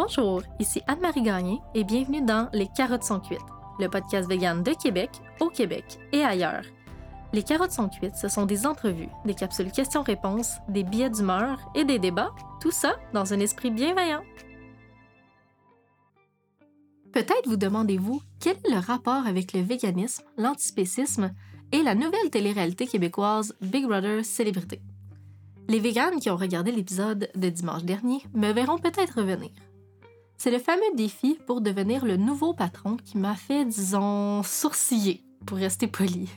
Bonjour, ici Anne-Marie Gagné et bienvenue dans Les carottes sont cuites, le podcast vegan de Québec, au Québec et ailleurs. Les carottes sont cuites, ce sont des entrevues, des capsules questions-réponses, des billets d'humeur et des débats, tout ça dans un esprit bienveillant. Peut-être vous demandez-vous quel est le rapport avec le véganisme, l'antispécisme et la nouvelle télé-réalité québécoise Big Brother Célébrité? Les véganes qui ont regardé l'épisode de dimanche dernier me verront peut-être revenir. C'est le fameux défi pour devenir le nouveau patron qui m'a fait, disons, sourciller, pour rester poli.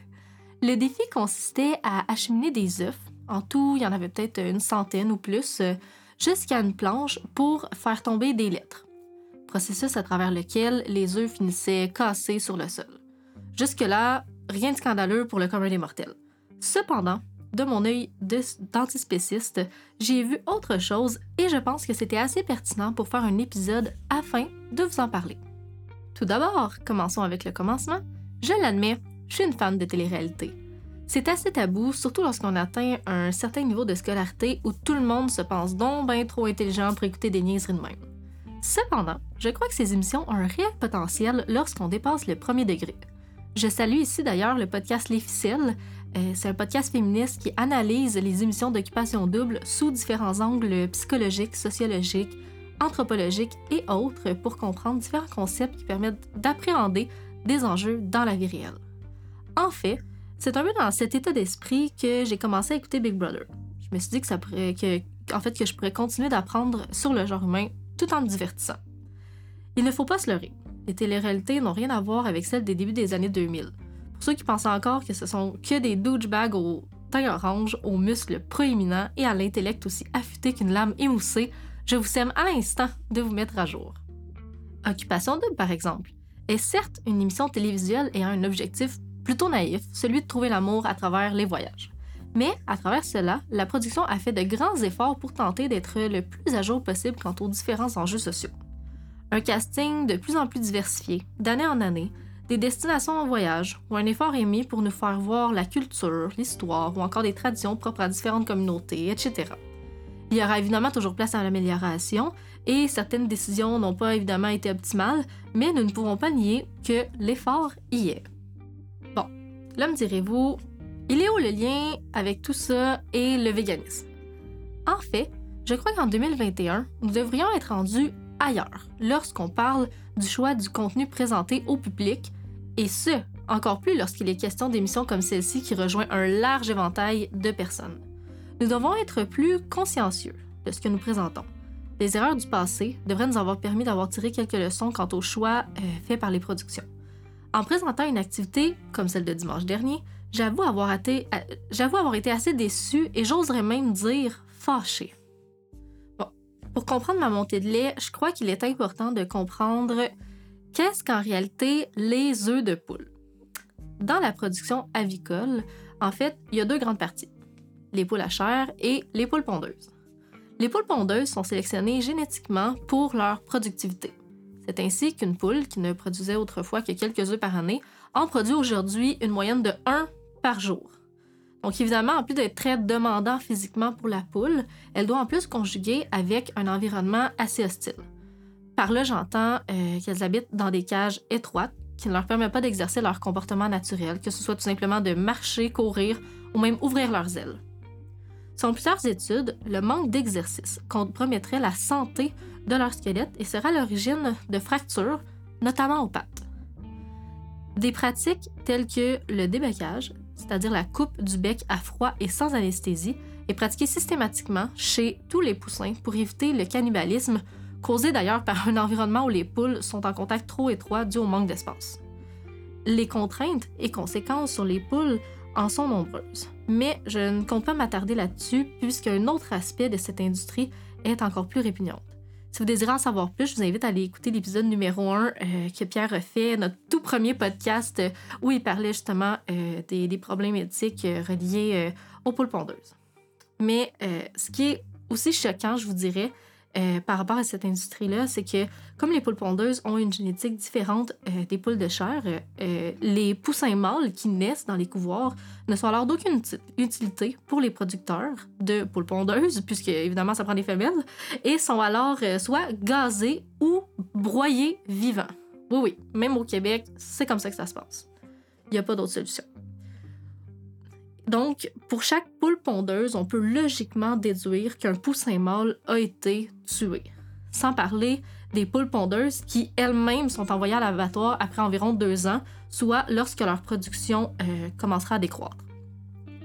Le défi consistait à acheminer des œufs. En tout, il y en avait peut-être une centaine ou plus, euh, jusqu'à une planche pour faire tomber des lettres. Processus à travers lequel les œufs finissaient cassés sur le sol. Jusque-là, rien de scandaleux pour le commun des mortels. Cependant, de mon œil d'antispéciste, j'ai vu autre chose et je pense que c'était assez pertinent pour faire un épisode afin de vous en parler. Tout d'abord, commençons avec le commencement. Je l'admets, je suis une fan de télé-réalité. C'est assez tabou, surtout lorsqu'on atteint un certain niveau de scolarité où tout le monde se pense donc bien trop intelligent pour écouter des niaiseries de même. Cependant, je crois que ces émissions ont un réel potentiel lorsqu'on dépasse le premier degré. Je salue ici d'ailleurs le podcast Les Ficelles. Euh, c'est un podcast féministe qui analyse les émissions d'occupation double sous différents angles psychologiques, sociologiques, anthropologiques et autres pour comprendre différents concepts qui permettent d'appréhender des enjeux dans la vie réelle. En fait, c'est un peu dans cet état d'esprit que j'ai commencé à écouter Big Brother. Je me suis dit que ça en fait, que je pourrais continuer d'apprendre sur le genre humain tout en me divertissant. Il ne faut pas se leurrer. Les téléréalités n'ont rien à voir avec celles des débuts des années 2000. Pour ceux qui pensent encore que ce sont que des douchebags aux teint orange, aux muscles proéminents et à l'intellect aussi affûté qu'une lame émoussée, je vous sème à l'instant de vous mettre à jour. Occupation Double, par exemple, est certes une émission télévisuelle ayant un objectif plutôt naïf, celui de trouver l'amour à travers les voyages. Mais à travers cela, la production a fait de grands efforts pour tenter d'être le plus à jour possible quant aux différents enjeux sociaux. Un casting de plus en plus diversifié, d'année en année, des destinations en voyage, ou un effort est mis pour nous faire voir la culture, l'histoire ou encore des traditions propres à différentes communautés, etc. Il y aura évidemment toujours place à l'amélioration et certaines décisions n'ont pas évidemment été optimales, mais nous ne pouvons pas nier que l'effort y est. Là, me direz-vous, il est où le lien avec tout ça et le véganisme? En fait, je crois qu'en 2021, nous devrions être rendus ailleurs lorsqu'on parle du choix du contenu présenté au public, et ce, encore plus lorsqu'il est question d'émissions comme celle-ci qui rejoint un large éventail de personnes. Nous devons être plus consciencieux de ce que nous présentons. Les erreurs du passé devraient nous avoir permis d'avoir tiré quelques leçons quant aux choix euh, faits par les productions. En présentant une activité comme celle de dimanche dernier, j'avoue avoir, été, euh, été assez déçue et j'oserais même dire fâchée. Bon, pour comprendre ma montée de lait, je crois qu'il est important de comprendre qu'est-ce qu'en réalité les œufs de poule? Dans la production avicole, en fait, il y a deux grandes parties les poules à chair et les poules pondeuses. Les poules pondeuses sont sélectionnées génétiquement pour leur productivité. C'est ainsi qu'une poule, qui ne produisait autrefois que quelques œufs par année, en produit aujourd'hui une moyenne de 1 par jour. Donc évidemment, en plus d'être très demandant physiquement pour la poule, elle doit en plus conjuguer avec un environnement assez hostile. Par là, j'entends euh, qu'elles habitent dans des cages étroites qui ne leur permettent pas d'exercer leur comportement naturel, que ce soit tout simplement de marcher, courir ou même ouvrir leurs ailes. Selon plusieurs études, le manque d'exercice compromettrait la santé de leur squelette et sera l'origine de fractures, notamment aux pattes. Des pratiques telles que le débecage, c'est-à-dire la coupe du bec à froid et sans anesthésie, est pratiquée systématiquement chez tous les poussins pour éviter le cannibalisme, causé d'ailleurs par un environnement où les poules sont en contact trop étroit dû au manque d'espace. Les contraintes et conséquences sur les poules en sont nombreuses, mais je ne compte pas m'attarder là-dessus puisqu'un autre aspect de cette industrie est encore plus répugnante. Si vous désirez en savoir plus, je vous invite à aller écouter l'épisode numéro 1 euh, que Pierre a fait, notre tout premier podcast euh, où il parlait justement euh, des, problèmes éthiques reliés aux poules pondeuses. Mais ce qui est aussi choquant, je vous dirais, euh, par rapport à cette industrie-là, c'est que comme les poules pondeuses ont une génétique différente euh, des poules de chair, euh, les poussins mâles qui naissent dans les couvoirs ne sont alors d'aucune utilité pour les producteurs de poules pondeuses, puisque évidemment ça prend des femelles, et sont alors soit gazés ou broyés vivants. Oui, oui, même au Québec, c'est comme ça que ça se passe. Il n'y a pas d'autre solution. Donc, pour chaque poule pondeuse, on peut logiquement déduire qu'un poussin mâle a été tué. Sans parler des poules pondeuses qui elles-mêmes sont envoyées à l'abattoir après environ deux ans, soit lorsque leur production euh, commencera à décroître.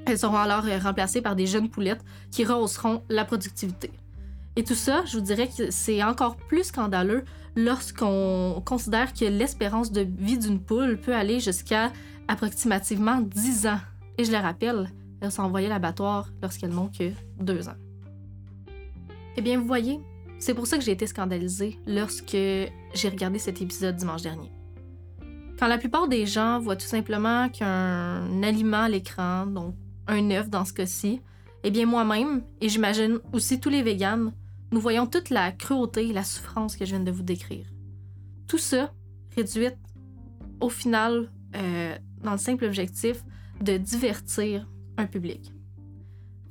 Elles seront alors euh, remplacées par des jeunes poulettes qui rehausseront la productivité. Et tout ça, je vous dirais que c'est encore plus scandaleux lorsqu'on considère que l'espérance de vie d'une poule peut aller jusqu'à approximativement 10 ans et je le rappelle, elles sont envoyées à l'abattoir lorsqu'elles n'ont que deux ans. Eh bien, vous voyez, c'est pour ça que j'ai été scandalisée lorsque j'ai regardé cet épisode dimanche dernier. Quand la plupart des gens voient tout simplement qu'un aliment à l'écran, donc un œuf dans ce cas-ci, eh bien moi-même, et j'imagine aussi tous les véganes, nous voyons toute la cruauté et la souffrance que je viens de vous décrire. Tout ça réduit au final euh, dans le simple objectif de divertir un public.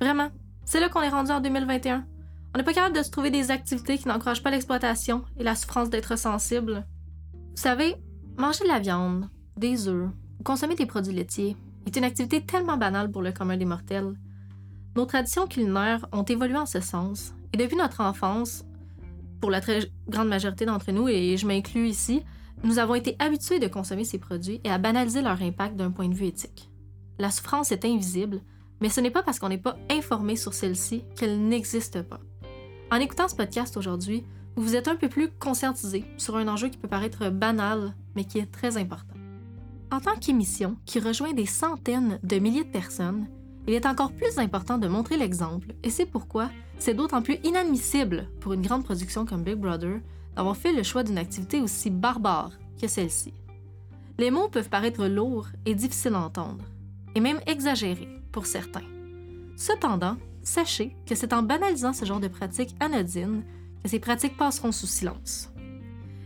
Vraiment, c'est là qu'on est rendu en 2021. On n'est pas capable de se trouver des activités qui n'encouragent pas l'exploitation et la souffrance d'être sensible. Vous savez, manger de la viande, des œufs ou consommer des produits laitiers est une activité tellement banale pour le commun des mortels. Nos traditions culinaires ont évolué en ce sens, et depuis notre enfance, pour la très grande majorité d'entre nous, et je m'inclus ici, nous avons été habitués de consommer ces produits et à banaliser leur impact d'un point de vue éthique. La souffrance est invisible, mais ce n'est pas parce qu'on n'est pas informé sur celle-ci qu'elle n'existe pas. En écoutant ce podcast aujourd'hui, vous vous êtes un peu plus conscientisé sur un enjeu qui peut paraître banal, mais qui est très important. En tant qu'émission qui rejoint des centaines de milliers de personnes, il est encore plus important de montrer l'exemple, et c'est pourquoi c'est d'autant plus inadmissible pour une grande production comme Big Brother d'avoir fait le choix d'une activité aussi barbare que celle-ci. Les mots peuvent paraître lourds et difficiles à entendre, et même exagéré pour certains. Cependant, sachez que c'est en banalisant ce genre de pratiques anodines que ces pratiques passeront sous silence.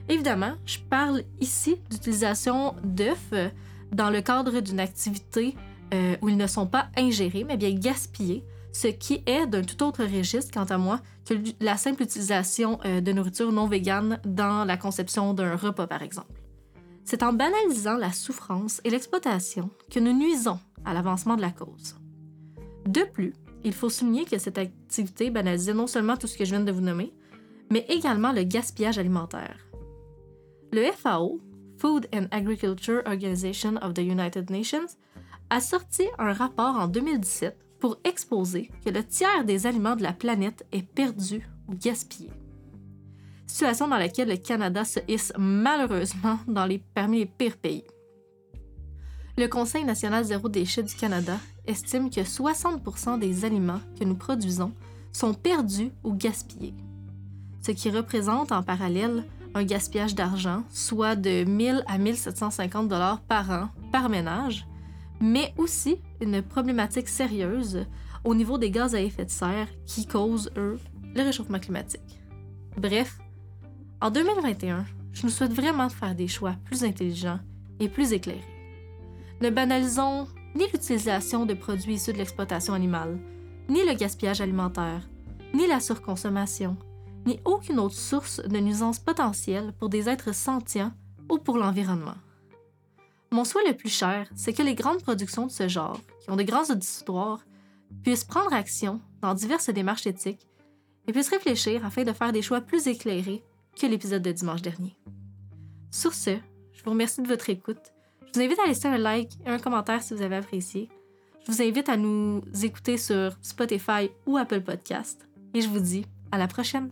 Évidemment, je parle ici d'utilisation d'œufs dans le cadre d'une activité euh, où ils ne sont pas ingérés, mais bien gaspillés, ce qui est d'un tout autre registre, quant à moi, que la simple utilisation euh, de nourriture non végane dans la conception d'un repas, par exemple. C'est en banalisant la souffrance et l'exploitation que nous nuisons à l'avancement de la cause. De plus, il faut souligner que cette activité banalisait non seulement tout ce que je viens de vous nommer, mais également le gaspillage alimentaire. Le FAO, Food and Agriculture Organization of the United Nations, a sorti un rapport en 2017 pour exposer que le tiers des aliments de la planète est perdu ou gaspillé. Situation dans laquelle le Canada se hisse malheureusement dans les, parmi les pires pays. Le Conseil national zéro déchet du Canada estime que 60% des aliments que nous produisons sont perdus ou gaspillés, ce qui représente en parallèle un gaspillage d'argent, soit de 1000 à 1750 dollars par an par ménage, mais aussi une problématique sérieuse au niveau des gaz à effet de serre qui causent, eux, le réchauffement climatique. Bref, en 2021, je nous souhaite vraiment de faire des choix plus intelligents et plus éclairés. Ne banalisons ni l'utilisation de produits issus de l'exploitation animale, ni le gaspillage alimentaire, ni la surconsommation, ni aucune autre source de nuisance potentielle pour des êtres sentients ou pour l'environnement. Mon souhait le plus cher, c'est que les grandes productions de ce genre, qui ont de grands auditoires, puissent prendre action dans diverses démarches éthiques et puissent réfléchir afin de faire des choix plus éclairés que l'épisode de dimanche dernier. Sur ce, je vous remercie de votre écoute je vous invite à laisser un like et un commentaire si vous avez apprécié. Je vous invite à nous écouter sur Spotify ou Apple Podcast. Et je vous dis à la prochaine.